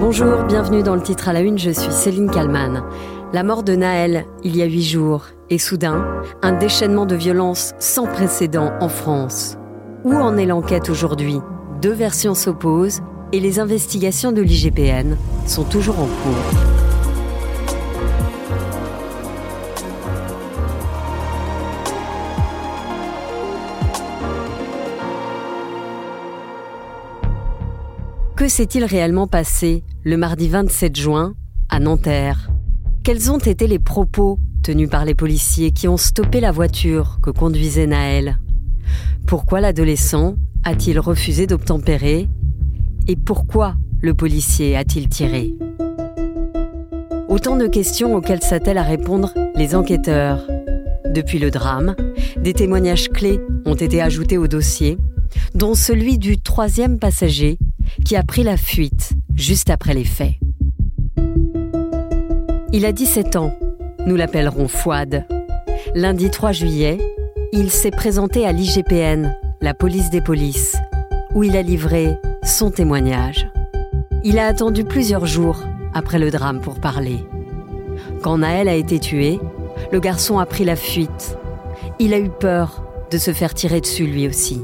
Bonjour, bienvenue dans le titre à la une, je suis Céline Kalman. La mort de Naël, il y a huit jours, et soudain, un déchaînement de violence sans précédent en France. Où en est l'enquête aujourd'hui? Deux versions s'opposent et les investigations de l'IGPN sont toujours en cours. Que s'est-il réellement passé le mardi 27 juin à Nanterre? Quels ont été les propos tenus par les policiers qui ont stoppé la voiture que conduisait Naël? Pourquoi l'adolescent a-t-il refusé d'obtempérer? Et pourquoi le policier a-t-il tiré? Autant de questions auxquelles s'attellent à répondre les enquêteurs. Depuis le drame, des témoignages clés ont été ajoutés au dossier, dont celui du troisième passager qui a pris la fuite juste après les faits. Il a 17 ans. Nous l'appellerons Fouad. Lundi 3 juillet, il s'est présenté à l'IGPN, la police des polices, où il a livré son témoignage. Il a attendu plusieurs jours après le drame pour parler. Quand Naël a été tué, le garçon a pris la fuite. Il a eu peur de se faire tirer dessus lui aussi.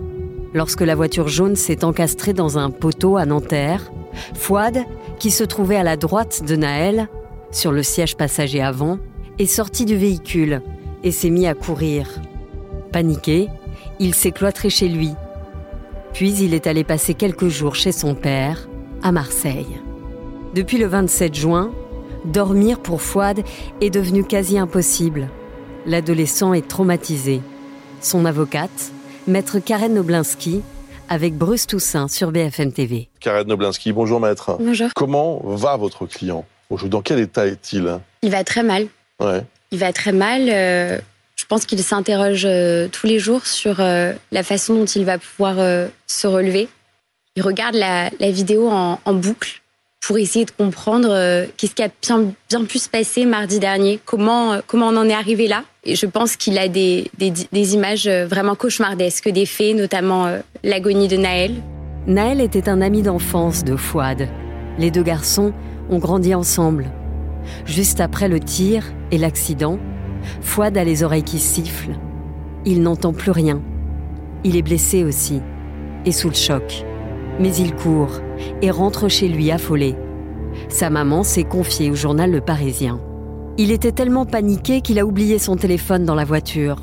Lorsque la voiture jaune s'est encastrée dans un poteau à Nanterre, Fouad, qui se trouvait à la droite de Naël, sur le siège passager avant, est sorti du véhicule et s'est mis à courir. Paniqué, il s'est cloîtré chez lui. Puis il est allé passer quelques jours chez son père, à Marseille. Depuis le 27 juin, dormir pour Fouad est devenu quasi impossible. L'adolescent est traumatisé. Son avocate, Maître Karen Noblinski avec Bruce Toussaint sur BFM TV. Karen Noblinski, bonjour maître. Bonjour. Comment va votre client Dans quel état est-il? Il va très mal. Ouais. Il va très mal. Euh, je pense qu'il s'interroge euh, tous les jours sur euh, la façon dont il va pouvoir se relever. Il regarde la, vidéo en, boucle pour essayer de comprendre qu'est-ce qui a bien, pu se passer mardi dernier, comment, comment on en est arrivé là. Et je pense qu'il a des, des, images euh, vraiment cauchemardesques des faits, notamment euh, l'agonie de Naël. Naël était un ami d'enfance de Fouad. Les deux garçons ont grandi ensemble. Juste après le tir et l'accident, Fouad a les oreilles qui sifflent. Il n'entend plus rien. Il est blessé aussi et sous le choc. Mais il court et rentre chez lui affolé. Sa maman s'est confiée au journal Le Parisien. Il était tellement paniqué qu'il a oublié son téléphone dans la voiture.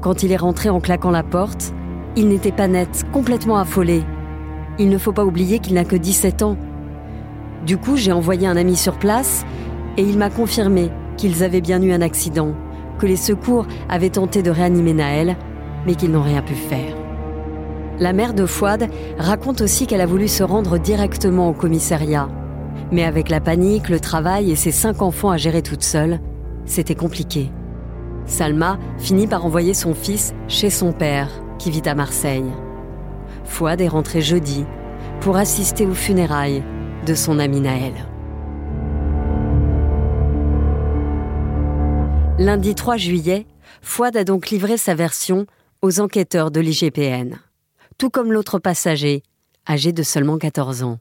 Quand il est rentré en claquant la porte, il n'était pas net, complètement affolé. Il ne faut pas oublier qu'il n'a que 17 ans. Du coup, j'ai envoyé un ami sur place et il m'a confirmé qu'ils avaient bien eu un accident, que les secours avaient tenté de réanimer Naël, mais qu'ils n'ont rien pu faire. La mère de Fouad raconte aussi qu'elle a voulu se rendre directement au commissariat, mais avec la panique, le travail et ses cinq enfants à gérer toute seule, c'était compliqué. Salma finit par envoyer son fils chez son père, qui vit à Marseille. Fouad est rentré jeudi pour assister aux funérailles de son ami Naël. Lundi 3 juillet, Fouad a donc livré sa version aux enquêteurs de l'IGPN, tout comme l'autre passager, âgé de seulement 14 ans.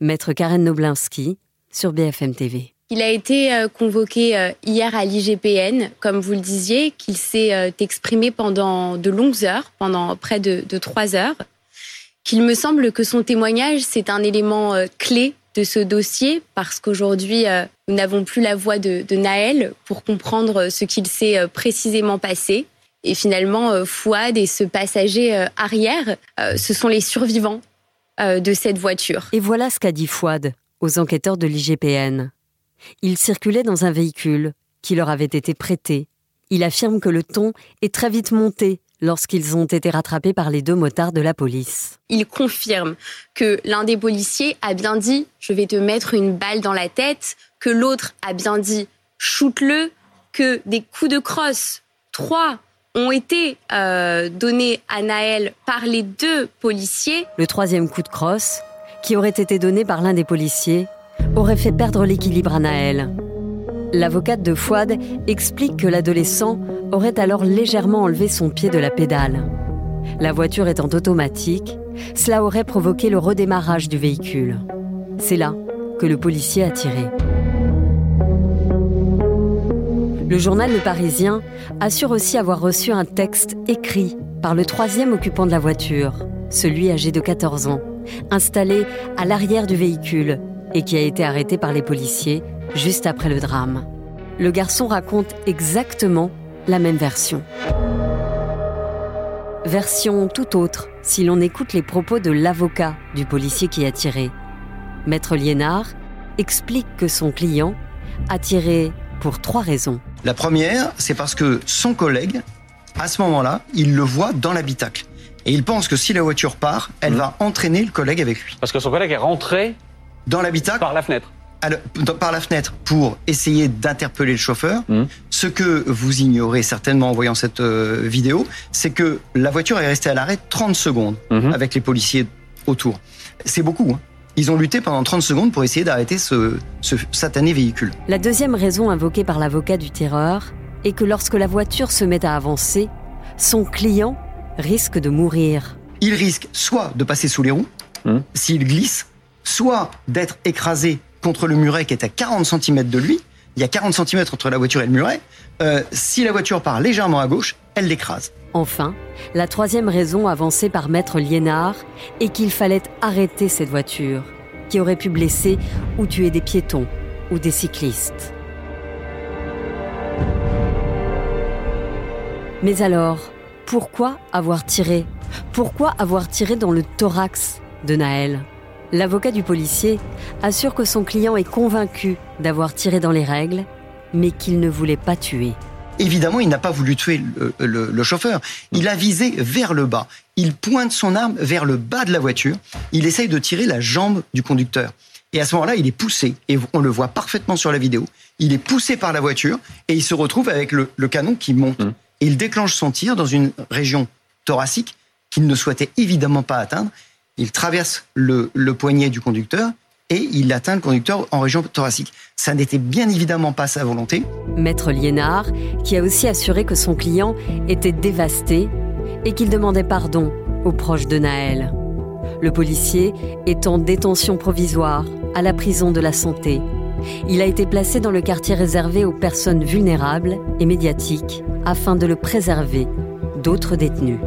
Maître Karen Noblinski sur BFM TV. Il a été euh, convoqué euh, hier à l'IGPN, comme vous le disiez, qu'il s'est euh, exprimé pendant de longues heures, pendant près de, trois heures, qu'il me semble que son témoignage, c'est un élément clé de ce dossier, parce qu'aujourd'hui, nous n'avons plus la voix de, de, Naël pour comprendre ce qu'il s'est précisément passé. Et finalement, Fouad et ce passager arrière, ce sont les survivants euh, de cette voiture. Et voilà ce qu'a dit Fouad aux enquêteurs de l'IGPN. Ils circulaient dans un véhicule qui leur avait été prêté. Il affirme que le ton est très vite monté lorsqu'ils ont été rattrapés par les deux motards de la police. Il confirme que l'un des policiers a bien dit je vais te mettre une balle dans la tête, que l'autre a bien dit shoot-le, que des coups de crosse, trois ont été euh, donnés à Naël par les deux policiers. Le troisième coup de crosse, qui aurait été donné par l'un des policiers, aurait fait perdre l'équilibre à Naël. L'avocate de Fouad explique que l'adolescent aurait alors légèrement enlevé son pied de la pédale. La voiture étant automatique, cela aurait provoqué le redémarrage du véhicule. C'est là que le policier a tiré. Le journal Le Parisien assure aussi avoir reçu un texte écrit par le troisième occupant de la voiture, celui âgé de 14 ans, installé à l'arrière du véhicule et qui a été arrêté par les policiers juste après le drame. Le garçon raconte exactement la même version. Version tout autre si l'on écoute les propos de l'avocat du policier qui a tiré. Maître Liénard explique que son client a tiré pour trois raisons. La première, c'est parce que son collègue, à ce moment-là, il le voit dans l'habitacle. Et il pense que si la voiture part, elle Mhm. va entraîner le collègue avec lui. Parce que son collègue est rentré Dans l'habitacle, par la fenêtre. dans- par la fenêtre, pour essayer d'interpeller le chauffeur. Mhm. Ce que vous ignorez certainement en voyant cette euh, vidéo, c'est que la voiture est restée à l'arrêt 30 secondes Mhm. avec les policiers autour. C'est beaucoup. hein. Ils ont lutté pendant 30 secondes pour essayer d'arrêter ce, ce satané véhicule. La deuxième raison invoquée par l'avocat du terreur est que lorsque la voiture se met à avancer, son client risque de mourir. il risque soit de passer sous les roues, Mhm. s'il glisse, soit d'être écrasé contre le muret qui est à 40 cm de lui. Il y a 40 cm entre la voiture et le muret. Euh, si la voiture part légèrement à gauche, elle l'écrase. Enfin, la troisième raison avancée par Maître Liénard est qu'il fallait arrêter cette voiture, qui aurait pu blesser ou tuer des piétons ou des cyclistes. Mais alors, pourquoi avoir tiré Pourquoi avoir tiré dans le thorax de Naël? L'avocat du policier assure que son client est convaincu d'avoir tiré dans les règles, mais qu'il ne voulait pas tuer. Évidemment, il n'a pas voulu tuer le, le- le chauffeur. Il a visé vers le bas. Il pointe son arme vers le bas de la voiture. Il essaye de tirer la jambe du conducteur. Et à ce moment-là, il est poussé, et on le voit parfaitement sur la vidéo, il est poussé par la voiture et il se retrouve avec le, le canon qui monte. Mhm. Et il déclenche son tir dans une région thoracique qu'il ne souhaitait évidemment pas atteindre. Il traverse le poignet du conducteur et il atteint le conducteur en région thoracique. Ça n'était bien évidemment pas sa volonté. Maître Liénard, qui a aussi assuré que son client était dévasté et qu'il demandait pardon aux proches de Naël. Le policier est en détention provisoire à la prison de la santé. Il a été placé dans le quartier réservé aux personnes vulnérables et médiatiques afin de le préserver d'autres détenus.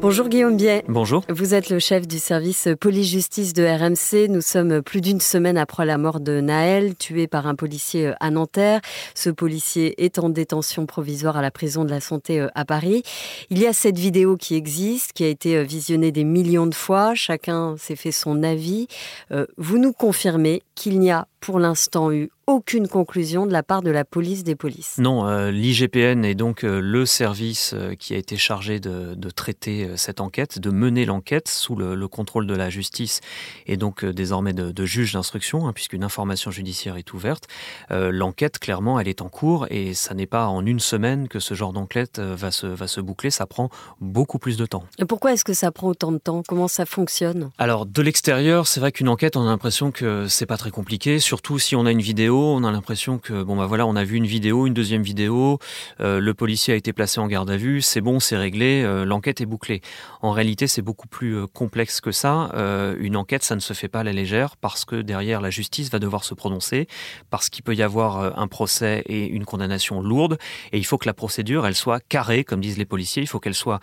Bonjour Guillaume Biet. Bonjour. Vous êtes le chef du service police-justice de RMC. Nous sommes plus d'une semaine après la mort de Naël, tué par un policier à Nanterre. Ce policier est en détention provisoire à la prison de la Santé euh, à Paris. Il y a cette vidéo qui existe, qui a été euh, visionnée des millions de fois. Chacun s'est fait son avis. Euh, Vous nous confirmez qu'il n'y a pour l'instant eu aucune conclusion de la part de la police des polices. Non, euh, l'IGPN est donc euh, le service euh, qui a été chargé de, de traiter cette enquête, de mener l'enquête sous le, le contrôle de la justice et donc désormais de, de juge d'instruction, hein, puisqu'une information judiciaire est ouverte. L'enquête, clairement, elle est en cours et ça n'est pas en une semaine que ce genre d'enquête va, se, va se boucler. Ça prend beaucoup plus de temps. Et pourquoi est-ce que ça prend autant de temps? Comment ça fonctionne? Alors de l'extérieur, c'est vrai qu'une enquête, on a l'impression que c'est pas très compliqué. Surtout si on a une vidéo, on a l'impression que bon bah voilà, on a vu une vidéo, une deuxième vidéo, euh, le policier a été placé en garde à vue, c'est bon, c'est réglé, euh, l'enquête est bouclée. En réalité, c'est beaucoup plus euh, complexe que ça. Une enquête, ça ne se fait pas à la légère parce que derrière la justice va devoir se prononcer, parce qu'il peut y avoir un procès et une condamnation lourde, et il faut que la procédure, elle soit carrée, comme disent les policiers, il faut qu'elle soit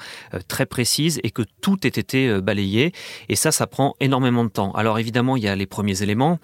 très précise et que tout ait été balayé. Et ça, ça prend énormément de temps. Alors évidemment, il y a les premiers éléments,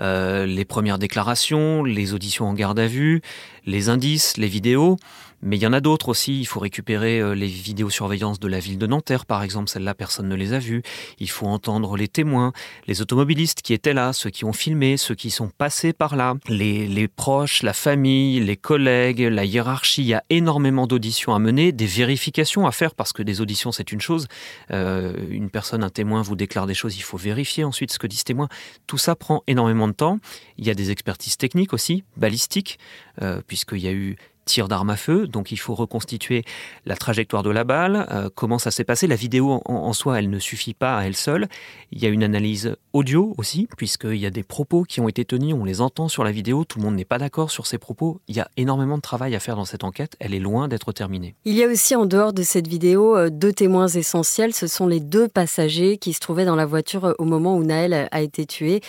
les premières déclarations, les auditions en garde à vue, les indices, les vidéos. Mais il y en a d'autres aussi. Il faut récupérer euh, les vidéosurveillances de la ville de Nanterre, par exemple. Celles-là, personne ne les a vues. Il faut entendre les témoins, les automobilistes qui étaient là, ceux qui ont filmé, ceux qui sont passés par là, les, proches, la famille, les collègues, la hiérarchie. Il y a énormément d'auditions à mener, des vérifications à faire, parce que des auditions, c'est une chose. Euh, une personne, un témoin vous déclare des choses, il faut vérifier ensuite ce que dit ce témoin. Tout ça prend énormément de temps. Il y a des expertises techniques aussi, balistiques, euh, puisqu'il y a eu tir d'arme à feu, donc il faut reconstituer la trajectoire de la balle, euh, comment ça s'est passé? La vidéo en, soi, elle ne suffit pas à elle seule. Il y a une analyse audio aussi, puisqu'il y a des propos qui ont été tenus, on les entend sur la vidéo, tout le monde n'est pas d'accord sur ces propos. Il y a énormément de travail à faire dans cette enquête, elle est loin d'être terminée. Il y a aussi en dehors de cette vidéo euh, deux témoins essentiels, ce sont les deux passagers qui se trouvaient dans la voiture euh, au moment où Naël a été tué,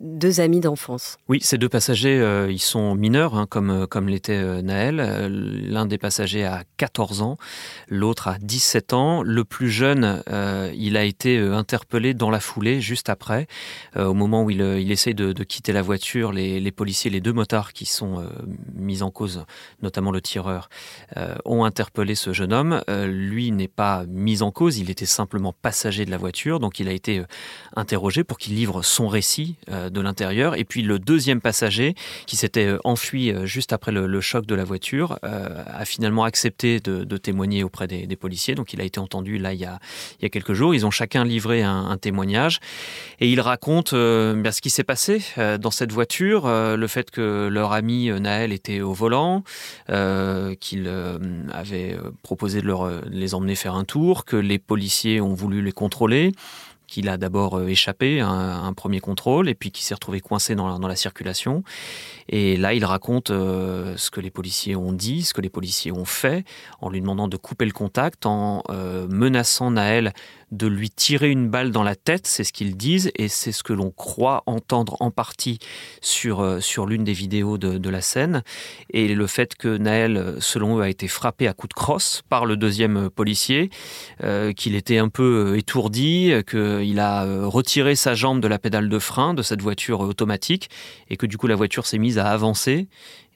deux amis d'enfance. Oui, ces deux passagers, ils sont mineurs, hein, comme, comme l'était Naël. Euh, l'un des passagers a 14 ans, l'autre a 17 ans. Le plus jeune, euh, il a été euh, interpellé dans la foulée, juste après. au moment où il, il essaye de, quitter la voiture, les, policiers, les deux motards qui sont mis en cause, notamment le tireur, ont interpellé ce jeune homme. lui n'est pas mis en cause, il était simplement passager de la voiture, donc il a été interrogé pour qu'il livre son récit de l'intérieur. Et puis le deuxième passager, qui s'était enfui juste après le choc de la voiture, euh, a finalement accepté de, témoigner auprès des, policiers. Donc il a été entendu là il y a, il y a quelques jours. Ils ont chacun livré un, témoignage et ils racontent euh, ce qui s'est passé euh, dans cette voiture, le fait que leur ami Naël était au volant, qu'il avait proposé de leur, les emmener faire un tour, que les policiers ont voulu les contrôler qu'il a d'abord euh, échappé à un, premier contrôle et puis qui s'est retrouvé coincé dans la, circulation. Et là, il raconte euh, ce que les policiers ont dit, ce que les policiers ont fait, en lui demandant de couper le contact, en euh, menaçant Naël de lui tirer une balle dans la tête, c'est ce qu'ils disent, et c'est ce que l'on croit entendre en partie sur, euh, sur l'une des vidéos de, la scène. Et le fait que Naël, selon eux, a été frappé à coups de crosse par le deuxième policier, euh, qu'il était un peu euh, étourdi, qu'il a retiré sa jambe de la pédale de frein de cette voiture automatique, et que du coup la voiture s'est mise à avancer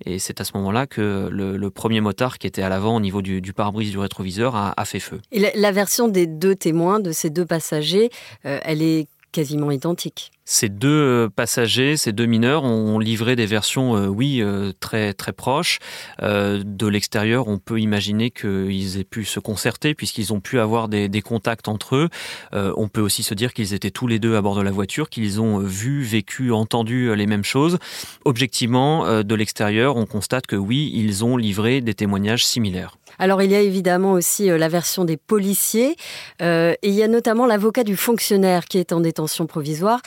et c'est à ce moment-là que le, premier motard qui était à l'avant au niveau du, pare-brise du rétroviseur a, fait feu. Et la, version des deux témoins, de ces deux passagers, euh, elle est quasiment identique. Ces deux euh, passagers, ces deux mineurs ont livré des versions, euh, oui, euh, très très proches. de l'extérieur, on peut imaginer qu'ils aient pu se concerter puisqu'ils ont pu avoir des, contacts entre eux. on peut aussi se dire qu'ils étaient tous les deux à bord de la voiture, qu'ils ont vu, vécu, entendu les mêmes choses. Objectivement, de l'extérieur, on constate que oui, ils ont livré des témoignages similaires. Alors il y a évidemment aussi la version des policiers et il y a notamment l'avocat du fonctionnaire qui est en détention provisoire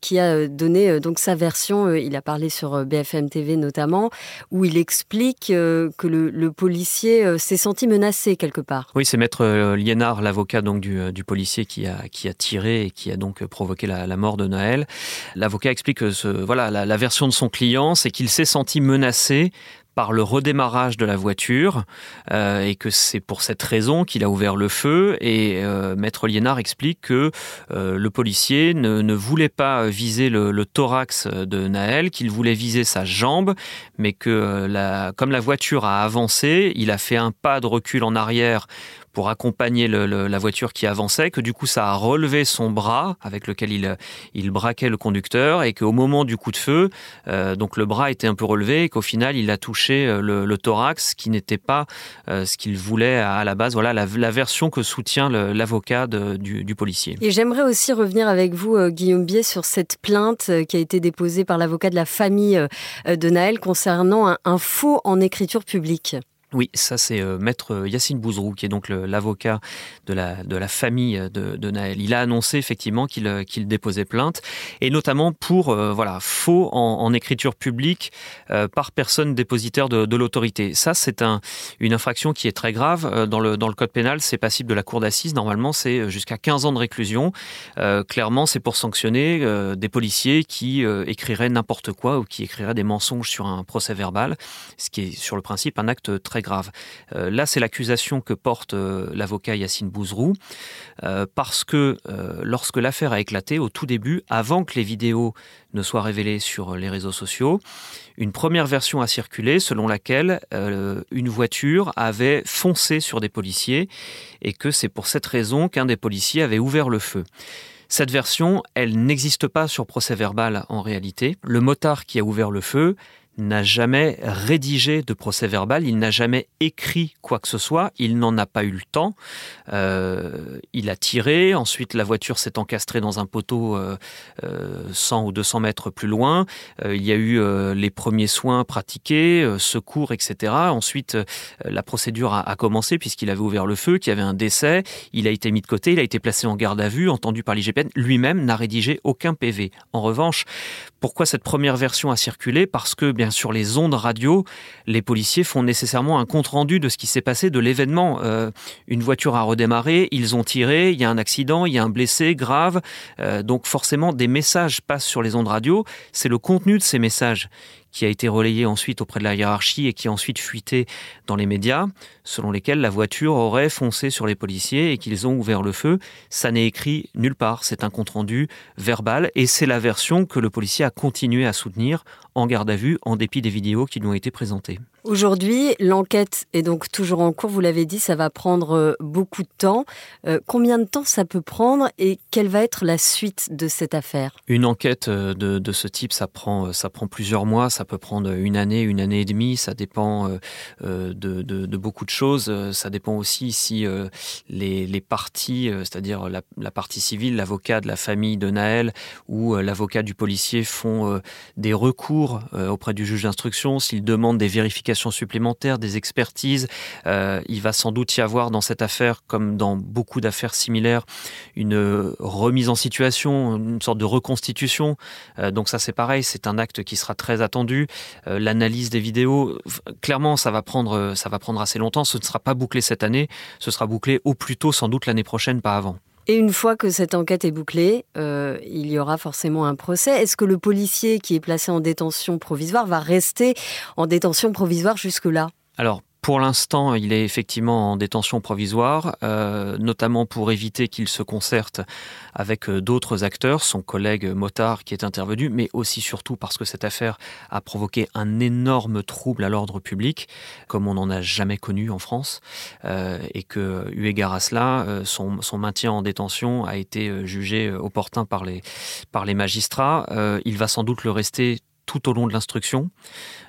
qui a euh, donné euh, donc sa version. il a parlé sur BFM TV notamment, où il explique que le, policier s'est senti menacé quelque part. Oui, c'est maître Liénard, l'avocat donc du, policier qui a qui a tiré et qui a donc provoqué la, mort de Noël. L'avocat explique que ce, voilà la version de son client, c'est qu'il s'est senti menacé par le redémarrage de la voiture euh, et que c'est pour cette raison qu'il a ouvert le feu. Et euh, Maître Liénard explique que euh, le policier ne, voulait pas viser le, thorax de Naël, qu'il voulait viser sa jambe, mais que comme la voiture a avancé, il a fait un pas de recul en arrière pour accompagner la voiture qui avançait, que du coup ça a relevé son bras avec lequel il, il braquait le conducteur et qu'au moment du coup de feu, euh, donc le bras était un peu relevé et qu'au final il a touché euh, le, thorax qui n'était pas euh, ce qu'il voulait à, la base. Voilà la, version que soutient l'avocat du, policier. Et j'aimerais aussi revenir avec vous, Guillaume Biet, sur cette plainte qui a été déposée par l'avocat de la famille de Naël concernant un faux en écriture publique. Oui, ça c'est euh, maître Yacine Bouzrou, qui est donc l'avocat de la, de la famille de, de Naël. Il a annoncé effectivement qu'il euh, déposait plainte, et notamment pour euh, voilà faux en, écriture publique par personne dépositaire de, de l'autorité. Ça c'est un, une infraction qui est très grave. Dans le, dans le code pénal, c'est passible de la cour d'assises. Normalement, c'est jusqu'à 15 ans de réclusion. clairement, c'est pour sanctionner des policiers qui écriraient n'importe quoi ou qui écriraient des mensonges sur un procès verbal, ce qui est sur le principe un acte très grave. Euh, là, c'est l'accusation que porte euh, l'avocat Yacine Bouzrou, euh, parce que lorsque l'affaire a éclaté, au tout début, avant que les vidéos ne soient révélées sur les réseaux sociaux, une première version a circulé selon laquelle une voiture avait foncé sur des policiers et que c'est pour cette raison qu'un des policiers avait ouvert le feu. Cette version, elle n'existe pas sur procès verbal en réalité. Le motard qui a ouvert le feu n'a jamais rédigé de procès verbal, il n'a jamais écrit quoi que ce soit, il n'en a pas eu le temps. Euh, il a tiré, ensuite la voiture s'est encastrée dans un poteau 100 ou 200 mètres plus loin. il y a eu les premiers soins pratiqués, secours, etc. Ensuite, la procédure a, a commencé puisqu'il avait ouvert le feu, qu'il y avait un décès. Il a été mis de côté, il a été placé en garde à vue, entendu par l'IGPN. Lui-même n'a rédigé aucun PV. En revanche, pourquoi cette première version a circulé? Parce que, bien sûr, les ondes radio, les policiers font nécessairement un compte-rendu de ce qui s'est passé, de l'événement. Euh, une voiture a redémarré, ils ont tiré, il y a un accident, il y a un blessé grave. Euh, donc forcément, des messages passent sur les ondes radio. C'est le contenu de ces messages qui a été relayé ensuite auprès de la hiérarchie et qui a ensuite fuité dans les médias, selon lesquels la voiture aurait foncé sur les policiers et qu'ils ont ouvert le feu. Ça n'est écrit nulle part, c'est un compte-rendu verbal et c'est la version que le policier a continué à soutenir en garde à vue en dépit des vidéos qui lui ont été présentées. Aujourd'hui, l'enquête est donc toujours en cours. Vous l'avez dit, ça va prendre euh, beaucoup de temps. Euh, combien de temps ça peut prendre et quelle va être la suite de cette affaire? Une enquête euh, de, ce type, ça prend, ça prend plusieurs mois. Ça peut prendre une année, une année et demie. Ça dépend de, beaucoup de choses. Ça dépend aussi si les, parties, c'est-à-dire la, la, partie civile, l'avocat de la famille de Naël ou l'avocat du policier font des recours auprès du juge d'instruction, s'ils demandent des vérifications supplémentaires, des expertises. Euh, il va sans doute y avoir dans cette affaire, comme dans beaucoup d'affaires similaires, une remise en situation, une sorte de reconstitution. Euh, donc ça c'est pareil, c'est un acte qui sera très attendu. Euh, l'analyse des vidéos, clairement ça va prendre assez longtemps. Ce ne sera pas bouclé cette année, ce sera bouclé au plus tôt sans doute l'année prochaine, pas avant. Et une fois que cette enquête est bouclée, euh, il y aura forcément un procès. Est-ce que le policier qui est placé en détention provisoire va rester en détention provisoire jusque-là? Pour l'instant, il est effectivement en détention provisoire, euh, notamment pour éviter qu'il se concerte avec euh, d'autres acteurs, son collègue Motard qui est intervenu, mais aussi surtout parce que cette affaire a provoqué un énorme trouble à l'ordre public, comme on n'en a jamais connu en France, euh, et que, eu égard à cela, son, maintien en détention a été jugé opportun par les, par les magistrats. il va sans doute le rester tout au long de l'instruction,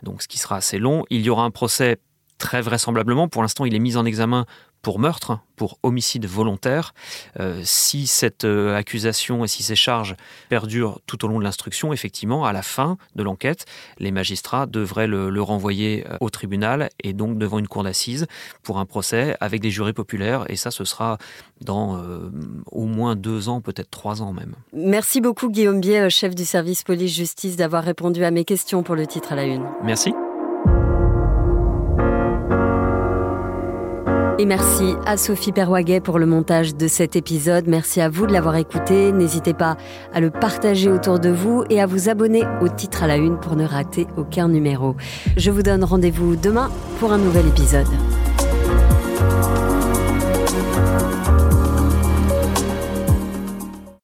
donc ce qui sera assez long. Il y aura un procès très vraisemblablement, pour l'instant, il est mis en examen pour meurtre, pour homicide volontaire. Euh, si cette euh, accusation et si ces charges perdurent tout au long de l'instruction, effectivement, à la fin de l'enquête, les magistrats devraient le, renvoyer euh, au tribunal et donc devant une cour d'assises pour un procès avec des jurés populaires. Et ça, ce sera dans au moins deux ans, peut-être trois ans même. Merci beaucoup Guillaume Bier, chef du service police-justice, d'avoir répondu à mes questions pour le titre à la une. Merci. Et merci à Sophie Perwaguet pour le montage de cet épisode. Merci à vous de l'avoir écouté. N'hésitez pas à le partager autour de vous et à vous abonner au titre à la une pour ne rater aucun numéro. Je vous donne rendez-vous demain pour un nouvel épisode.